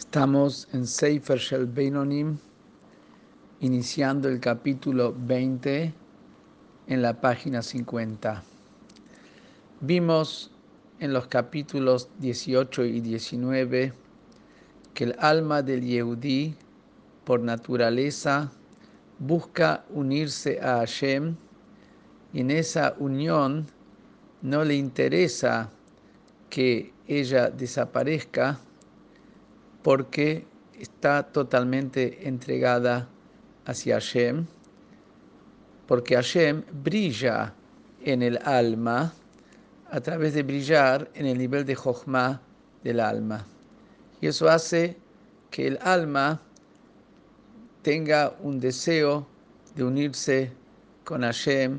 Estamos en Sefer Shel Beinonim, iniciando el capítulo 20 en la página 50. Vimos en los capítulos 18 y 19 que el alma del Yehudí, por naturaleza, busca unirse a Hashem y en esa unión no le interesa que ella desaparezca porque está totalmente entregada hacia Hashem, porque Hashem brilla en el alma a través de brillar en el nivel de Jochma del alma. Y eso hace que el alma tenga un deseo de unirse con Hashem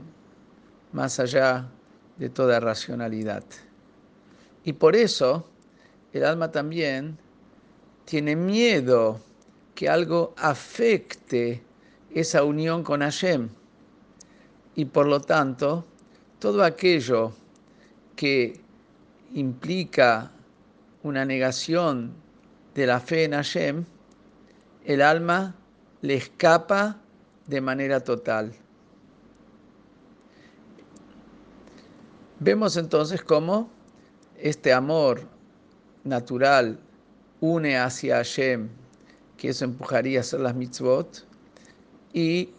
más allá de toda racionalidad. Y por eso el alma también tiene miedo que algo afecte esa unión con Hashem. Y por lo tanto, todo aquello que implica una negación de la fe en Hashem, el alma le escapa de manera total. Vemos entonces cómo este amor natural une hacia Hashem, que eso empujaría a hacer las mitzvot, y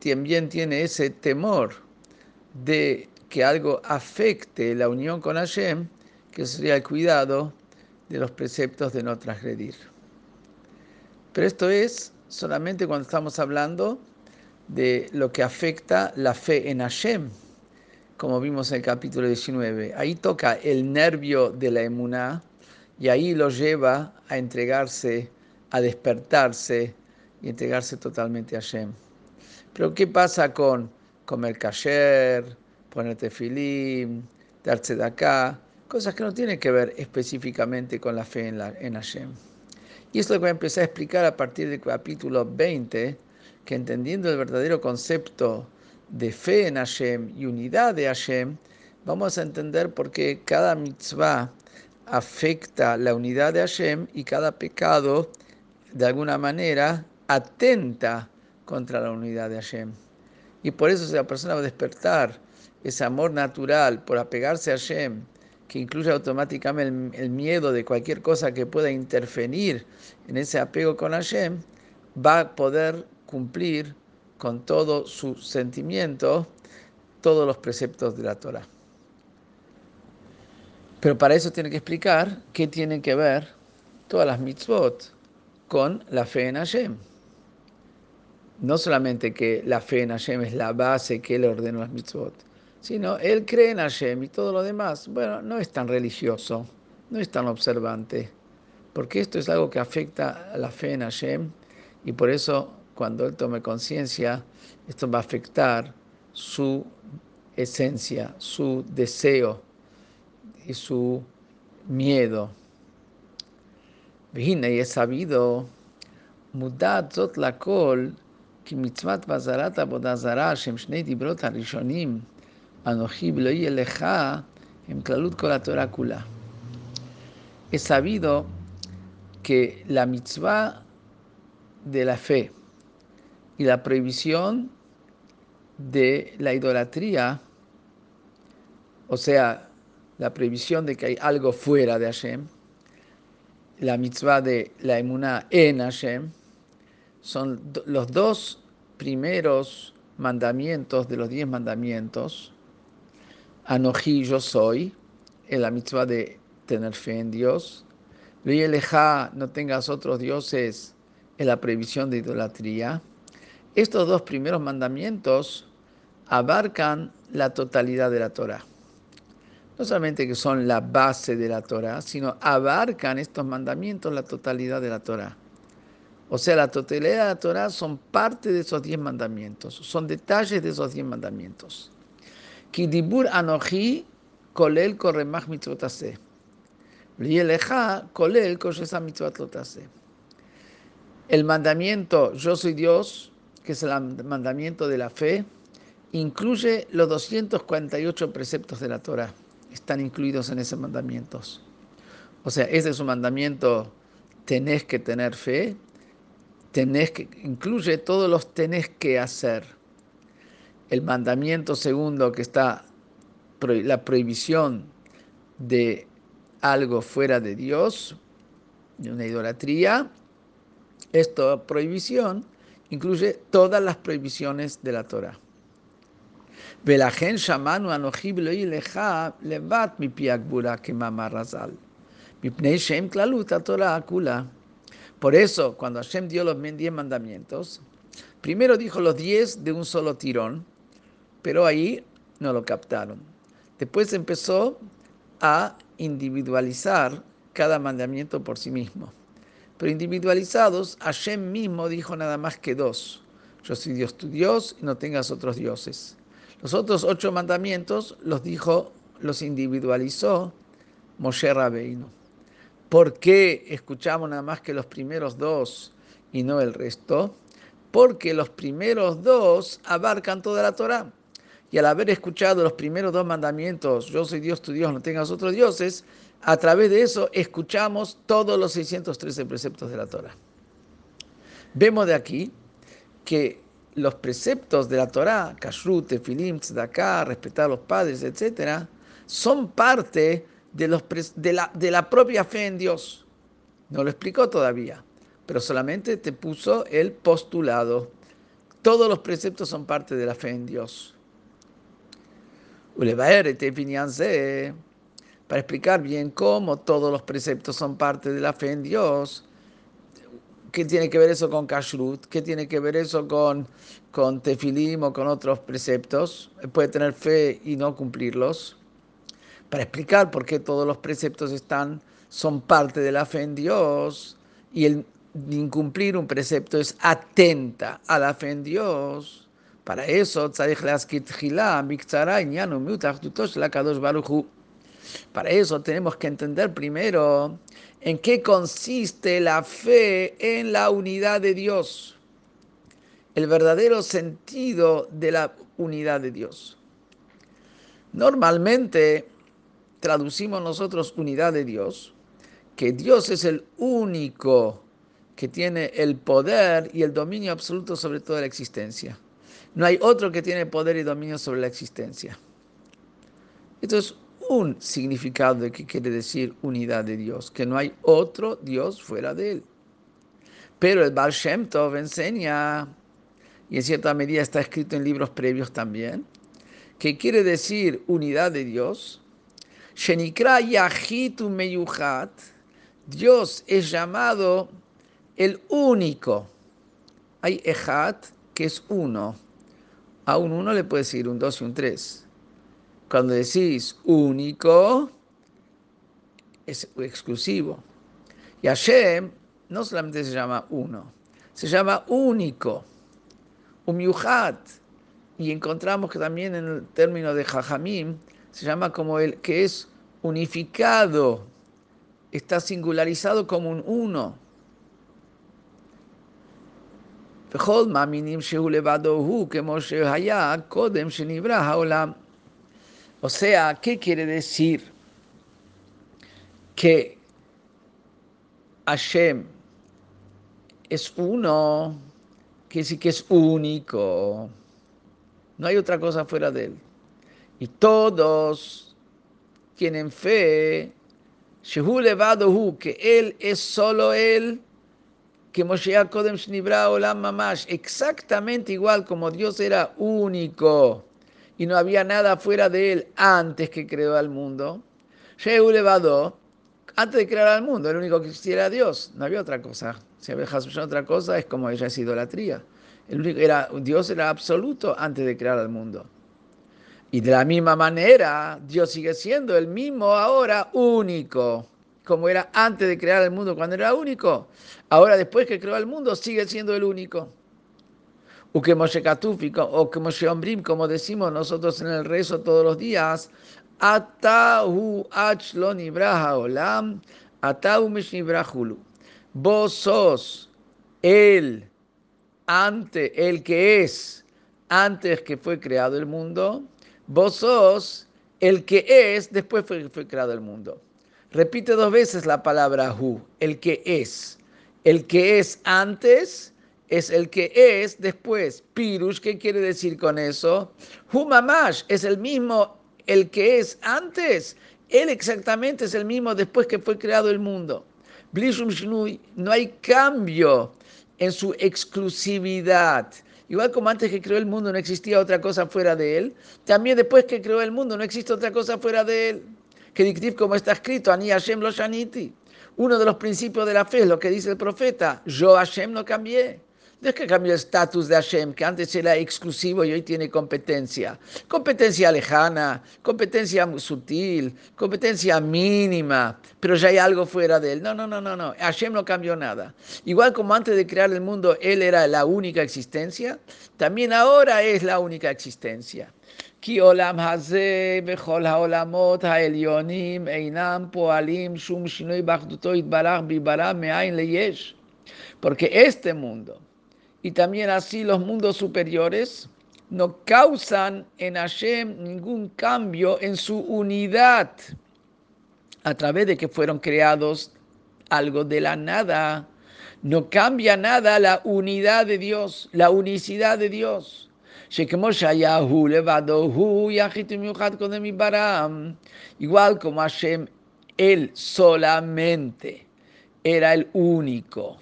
también tiene ese temor de que algo afecte la unión con Hashem, que sería el cuidado de los preceptos de no transgredir. Pero esto es solamente cuando estamos hablando de lo que afecta la fe en Hashem, como vimos en el capítulo 19. Ahí toca el nervio de la emuná, y ahí lo lleva a entregarse, a despertarse y entregarse totalmente a Hashem. Pero ¿qué pasa con comer kasher, ponerte filim, darse de acá? Cosas que no tienen que ver específicamente con la fe en, la, en Hashem. Y esto lo que voy a empezar a explicar a partir del capítulo 20, que entendiendo el verdadero concepto de fe en Hashem y unidad de Hashem, vamos a entender por qué cada mitzvah afecta la unidad de Hashem y cada pecado de alguna manera atenta contra la unidad de Hashem. Y por eso si la persona va a despertar ese amor natural por apegarse a Hashem, que incluye automáticamente el, miedo de cualquier cosa que pueda interferir en ese apego con Hashem, va a poder cumplir con todo su sentimiento todos los preceptos de la Torah. Pero para eso tiene que explicar qué tienen que ver todas las mitzvot con la fe en Hashem. No solamente que la fe en Hashem es la base que él ordenó las mitzvot, sino él cree en Hashem y todo lo demás. Bueno, no es tan religioso, no es tan observante, porque esto es algo que afecta a la fe en Hashem y por eso cuando él tome conciencia, esto va a afectar su esencia, su deseo y su miedo. y es sabido, mudat zot lakol, כי מצוות בזרת עבודה זרה, שהם שני דיברות הראשונים, אנוכי ולא יהיה לך, הם כללות כל התורה כולה. Es sabido que la mitzvah de la fe y la prohibición de la idolatría, o sea, la prohibición de que hay algo fuera de Hashem, la mitzvah de la emuná en Hashem, son los dos primeros mandamientos de los diez mandamientos. Anoji, yo soy, en la mitzvah de tener fe en Dios. Leja, no tengas otros dioses, en la prohibición de idolatría. Estos dos primeros mandamientos abarcan la totalidad de la Torah no solamente que son la base de la Torah, sino abarcan estos mandamientos la totalidad de la Torah. O sea, la totalidad de la Torah son parte de esos diez mandamientos, son detalles de esos diez mandamientos. Kidibur anoji kolel mitzvotase. El mandamiento yo soy Dios, que es el mandamiento de la fe, incluye los 248 preceptos de la Torah están incluidos en esos mandamientos. O sea, ese es un mandamiento tenés que tener fe, tenés que, incluye todos los tenés que hacer. El mandamiento segundo que está, la prohibición de algo fuera de Dios, de una idolatría, esta prohibición incluye todas las prohibiciones de la Torah. Por eso, cuando Hashem dio los diez mandamientos, primero dijo los diez de un solo tirón, pero ahí no lo captaron. Después empezó a individualizar cada mandamiento por sí mismo. Pero individualizados, Hashem mismo dijo nada más que dos. Yo soy Dios tu Dios y no tengas otros dioses. Los otros ocho mandamientos los dijo, los individualizó Moshe Rabbeinu. ¿Por qué escuchamos nada más que los primeros dos y no el resto? Porque los primeros dos abarcan toda la Torah. Y al haber escuchado los primeros dos mandamientos, yo soy Dios tu Dios, no tengas otros dioses, a través de eso escuchamos todos los 613 preceptos de la Torah. Vemos de aquí que los preceptos de la Torah, kashrut, tefilim, tzedakah, respetar a los padres, etc., son parte de, la, de la propia fe en Dios. No lo explicó todavía, pero solamente te puso el postulado. Todos los preceptos son parte de la fe en Dios para explicar bien cómo todos los preceptos son parte de la fe en Dios. ¿Qué tiene que ver eso con kashrut? ¿Qué tiene que ver eso con, con tefilim o con otros preceptos? Puede tener fe y no cumplirlos. Para explicar por qué todos los preceptos están, son parte de la fe en Dios y el incumplir un precepto es atenta a la fe en Dios. Para eso, para eso tenemos que entender primero en qué consiste la fe en la unidad de Dios, el verdadero sentido de la unidad de Dios. Normalmente traducimos nosotros unidad de Dios, que Dios es el único que tiene el poder y el dominio absoluto sobre toda la existencia. No hay otro que tiene poder y dominio sobre la existencia. Esto es un significado de que quiere decir unidad de Dios, que no hay otro Dios fuera de él. Pero el Baal Shem Tov enseña, y en cierta medida está escrito en libros previos también, que quiere decir unidad de Dios. Shenikra Dios es llamado el único. Hay Ejat, que es uno a un 1 le puedes decir un 2 y un 3. Cuando decís único, es exclusivo. Y Hashem no solamente se llama uno, se llama único, umyuhat. Y encontramos que también en el término de jajamim se llama como el que es unificado, está singularizado como un uno. O sea, ¿qué quiere decir? Que Hashem es uno, que sí que es único. No hay otra cosa fuera de él. Y todos tienen fe, que él es solo él que Moshe Kodem Shnibra Olam Mamash, exactamente igual como Dios era único y no había nada fuera de él antes que creó al mundo. Shehu Levado, antes de crear al mundo, el único que existiera Dios, no había otra cosa. Si había otra cosa, es como ella es idolatría. El único era, Dios era absoluto antes de crear al mundo. Y de la misma manera, Dios sigue siendo el mismo ahora único como era antes de crear el mundo cuando era único, ahora después que creó el mundo sigue siendo el único. O Moshe o Ombrim, como decimos nosotros en el rezo todos los días, Atahu achlon ibraha olam, Atahu. Vos sos el, ante, el que es, antes que fue creado el mundo, vos sos el que es, después fue, fue creado el mundo. Repite dos veces la palabra hu, el que es. El que es antes es el que es después. Pirush, ¿qué quiere decir con eso? Humamash es el mismo, el que es antes. Él exactamente es el mismo después que fue creado el mundo. No hay cambio en su exclusividad. Igual como antes que creó el mundo no existía otra cosa fuera de él, también después que creó el mundo no existe otra cosa fuera de él. Que como está escrito, Ani Hashem lo shaniti. Uno de los principios de la fe es lo que dice el profeta, yo Hashem no cambié. No es que cambió el estatus de Hashem, que antes era exclusivo y hoy tiene competencia. Competencia lejana, competencia sutil, competencia mínima, pero ya hay algo fuera de él. No, no, no, no, no. Hashem no cambió nada. Igual como antes de crear el mundo, él era la única existencia, también ahora es la única existencia. Porque este mundo y también así los mundos superiores no causan en Hashem ningún cambio en su unidad a través de que fueron creados algo de la nada. No cambia nada la unidad de Dios, la unicidad de Dios. Igual como Hashem, Él solamente era el único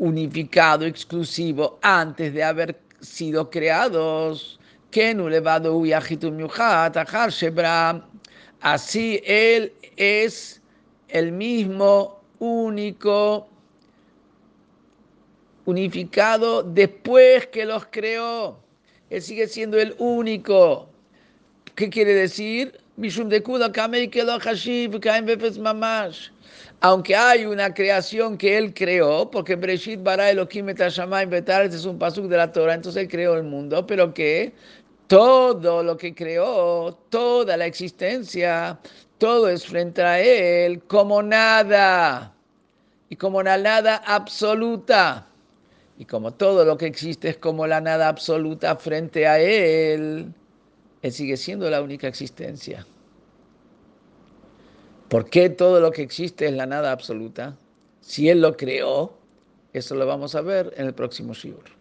unificado, exclusivo, antes de haber sido creados. Así Él es el mismo, único, unificado después que los creó. Él sigue siendo el único. ¿Qué quiere decir? Aunque hay una creación que él creó, porque Breshit bara Elohim et este es un pasuk de la Torah, entonces él creó el mundo, pero que todo lo que creó, toda la existencia, todo es frente a él como nada, y como la nada absoluta. Y como todo lo que existe es como la nada absoluta frente a él, él sigue siendo la única existencia. ¿Por qué todo lo que existe es la nada absoluta? Si Él lo creó, eso lo vamos a ver en el próximo Shiur.